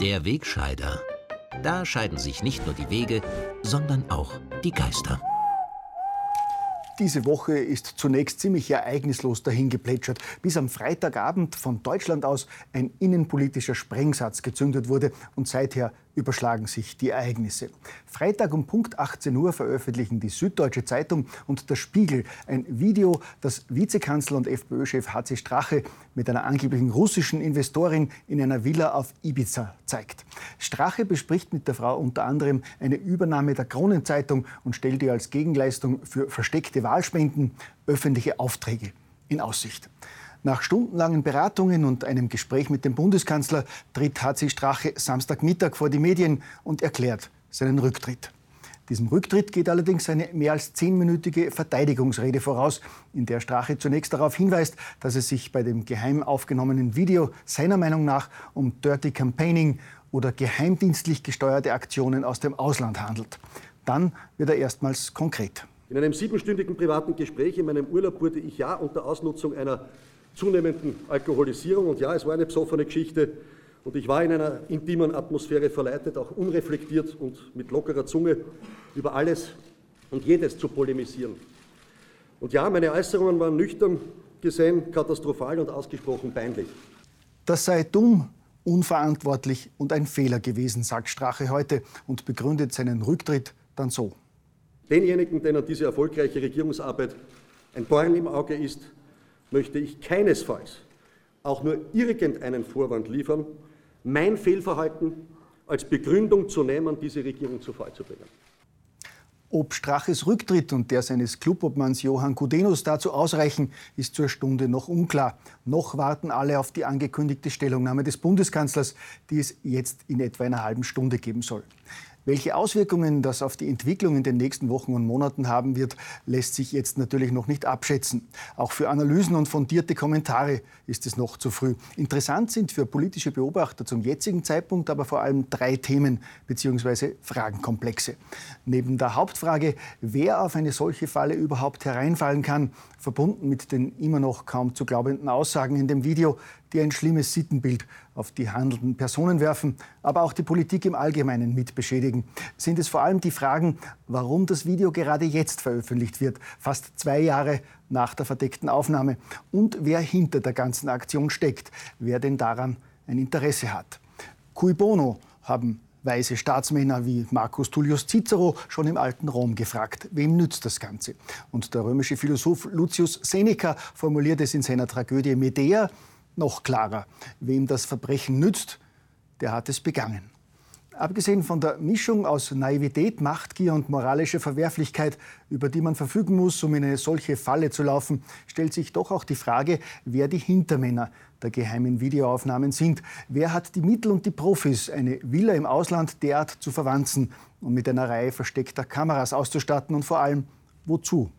Der Wegscheider. Da scheiden sich nicht nur die Wege, sondern auch die Geister. Diese Woche ist zunächst ziemlich ereignislos dahingeplätschert, bis am Freitagabend von Deutschland aus ein innenpolitischer Sprengsatz gezündet wurde und seither überschlagen sich die Ereignisse. Freitag um Punkt 18 Uhr veröffentlichen die Süddeutsche Zeitung und der Spiegel ein Video, das Vizekanzler und FPÖ-Chef HC Strache mit einer angeblichen russischen Investorin in einer Villa auf Ibiza zeigt. Strache bespricht mit der Frau unter anderem eine Übernahme der Kronenzeitung und stellt ihr als Gegenleistung für versteckte Wahlspenden öffentliche Aufträge in Aussicht. Nach stundenlangen Beratungen und einem Gespräch mit dem Bundeskanzler tritt HC Strache Samstagmittag vor die Medien und erklärt seinen Rücktritt. Diesem Rücktritt geht allerdings eine mehr als zehnminütige Verteidigungsrede voraus, in der Strache zunächst darauf hinweist, dass es sich bei dem geheim aufgenommenen Video seiner Meinung nach um Dirty Campaigning oder geheimdienstlich gesteuerte Aktionen aus dem Ausland handelt. Dann wird er erstmals konkret. In einem siebenstündigen privaten Gespräch in meinem Urlaub wurde ich ja unter Ausnutzung einer zunehmenden Alkoholisierung. Und ja, es war eine besoffene Geschichte. Und ich war in einer intimen Atmosphäre verleitet, auch unreflektiert und mit lockerer Zunge über alles und jedes zu polemisieren. Und ja, meine Äußerungen waren nüchtern gesehen, katastrophal und ausgesprochen peinlich. Das sei dumm, unverantwortlich und ein Fehler gewesen, sagt Strache heute und begründet seinen Rücktritt dann so. Denjenigen, denen diese erfolgreiche Regierungsarbeit ein Dorn im Auge ist, möchte ich keinesfalls auch nur irgendeinen Vorwand liefern, mein Fehlverhalten als Begründung zu nehmen, diese Regierung zu Fall zu bringen. Ob Straches Rücktritt und der seines Clubobmanns Johann Gudenus dazu ausreichen, ist zur Stunde noch unklar. Noch warten alle auf die angekündigte Stellungnahme des Bundeskanzlers, die es jetzt in etwa einer halben Stunde geben soll. Welche Auswirkungen das auf die Entwicklung in den nächsten Wochen und Monaten haben wird, lässt sich jetzt natürlich noch nicht abschätzen. Auch für Analysen und fundierte Kommentare ist es noch zu früh. Interessant sind für politische Beobachter zum jetzigen Zeitpunkt aber vor allem drei Themen bzw. Fragenkomplexe. Neben der Hauptfrage, wer auf eine solche Falle überhaupt hereinfallen kann, verbunden mit den immer noch kaum zu glaubenden Aussagen in dem Video, die ein schlimmes Sittenbild auf die handelnden Personen werfen, aber auch die Politik im Allgemeinen mit beschädigen, sind es vor allem die Fragen, warum das Video gerade jetzt veröffentlicht wird, fast zwei Jahre nach der verdeckten Aufnahme, und wer hinter der ganzen Aktion steckt, wer denn daran ein Interesse hat. Cui bono haben weise Staatsmänner wie Marcus Tullius Cicero schon im alten Rom gefragt, wem nützt das Ganze? Und der römische Philosoph Lucius Seneca formuliert es in seiner Tragödie Medea noch klarer. Wem das Verbrechen nützt, der hat es begangen. Abgesehen von der Mischung aus Naivität, Machtgier und moralischer Verwerflichkeit, über die man verfügen muss, um in eine solche Falle zu laufen, stellt sich doch auch die Frage, wer die Hintermänner der geheimen Videoaufnahmen sind. Wer hat die Mittel und die Profis, eine Villa im Ausland derart zu verwanzen und mit einer Reihe versteckter Kameras auszustatten und vor allem wozu?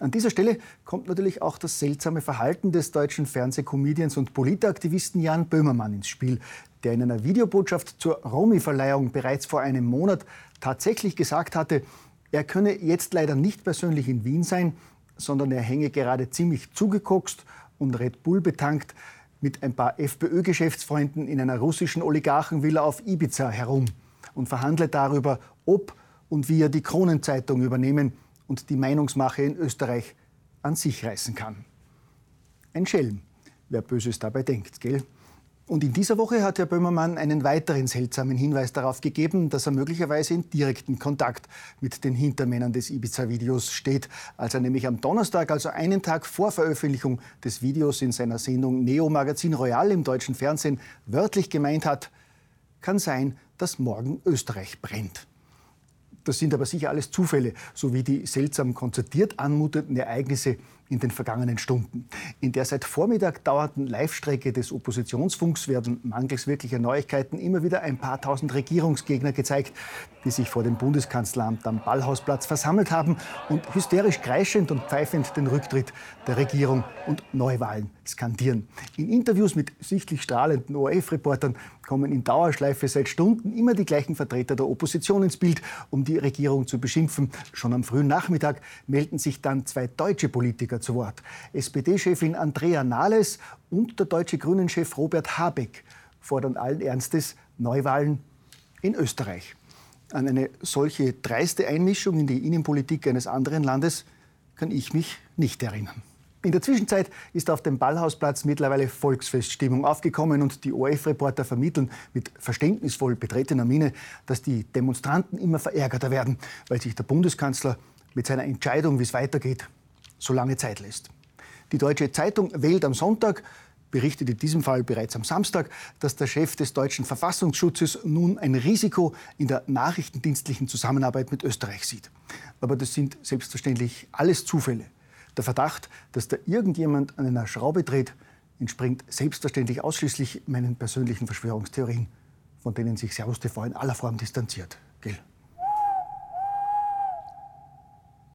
An dieser Stelle kommt natürlich auch das seltsame Verhalten des deutschen Fernsehkomedians und Politaktivisten Jan Böhmermann ins Spiel, der in einer Videobotschaft zur Romy-Verleihung bereits vor einem Monat tatsächlich gesagt hatte, er könne jetzt leider nicht persönlich in Wien sein, sondern er hänge gerade ziemlich zugekokst und Red Bull betankt mit ein paar FPÖ-Geschäftsfreunden in einer russischen Oligarchenvilla auf Ibiza herum und verhandle darüber, ob und wie er die Kronenzeitung übernehmen und die Meinungsmache in Österreich an sich reißen kann. Ein Schelm, wer Böses dabei denkt, gell? Und in dieser Woche hat Herr Böhmermann einen weiteren seltsamen Hinweis darauf gegeben, dass er möglicherweise in direkten Kontakt mit den Hintermännern des Ibiza-Videos steht, als er nämlich am Donnerstag, also einen Tag vor Veröffentlichung des Videos in seiner Sendung Neo Magazin Royal im deutschen Fernsehen wörtlich gemeint hat, kann sein, dass morgen Österreich brennt. Das sind aber sicher alles Zufälle, sowie die seltsam konzertiert anmutenden Ereignisse in den vergangenen Stunden. In der seit Vormittag dauernden Live-Strecke des Oppositionsfunks werden mangels wirklicher Neuigkeiten immer wieder ein paar tausend Regierungsgegner gezeigt, die sich vor dem Bundeskanzleramt am Ballhausplatz versammelt haben und hysterisch kreischend und pfeifend den Rücktritt der Regierung und Neuwahlen skandieren. In Interviews mit sichtlich strahlenden ORF-Reportern kommen in Dauerschleife seit Stunden immer die gleichen Vertreter der Opposition ins Bild, um die Regierung zu beschimpfen. Schon am frühen Nachmittag melden sich dann zwei deutsche Politiker zu Wort. SPD-Chefin Andrea Nahles und der deutsche Grünen-Chef Robert Habeck fordern allen Ernstes Neuwahlen in Österreich. An eine solche dreiste Einmischung in die Innenpolitik eines anderen Landes kann ich mich nicht erinnern. In der Zwischenzeit ist auf dem Ballhausplatz mittlerweile Volksfeststimmung aufgekommen und die ORF-Reporter vermitteln mit verständnisvoll betretener Miene, dass die Demonstranten immer verärgerter werden, weil sich der Bundeskanzler mit seiner Entscheidung, wie es weitergeht, so lange Zeit lässt. Die Deutsche Zeitung wählt am Sonntag berichtet in diesem Fall bereits am Samstag, dass der Chef des deutschen Verfassungsschutzes nun ein Risiko in der nachrichtendienstlichen Zusammenarbeit mit Österreich sieht. Aber das sind selbstverständlich alles Zufälle. Der Verdacht, dass da irgendjemand an einer Schraube dreht, entspringt selbstverständlich ausschließlich meinen persönlichen Verschwörungstheorien, von denen sich Servus TV in aller Form distanziert. Gell?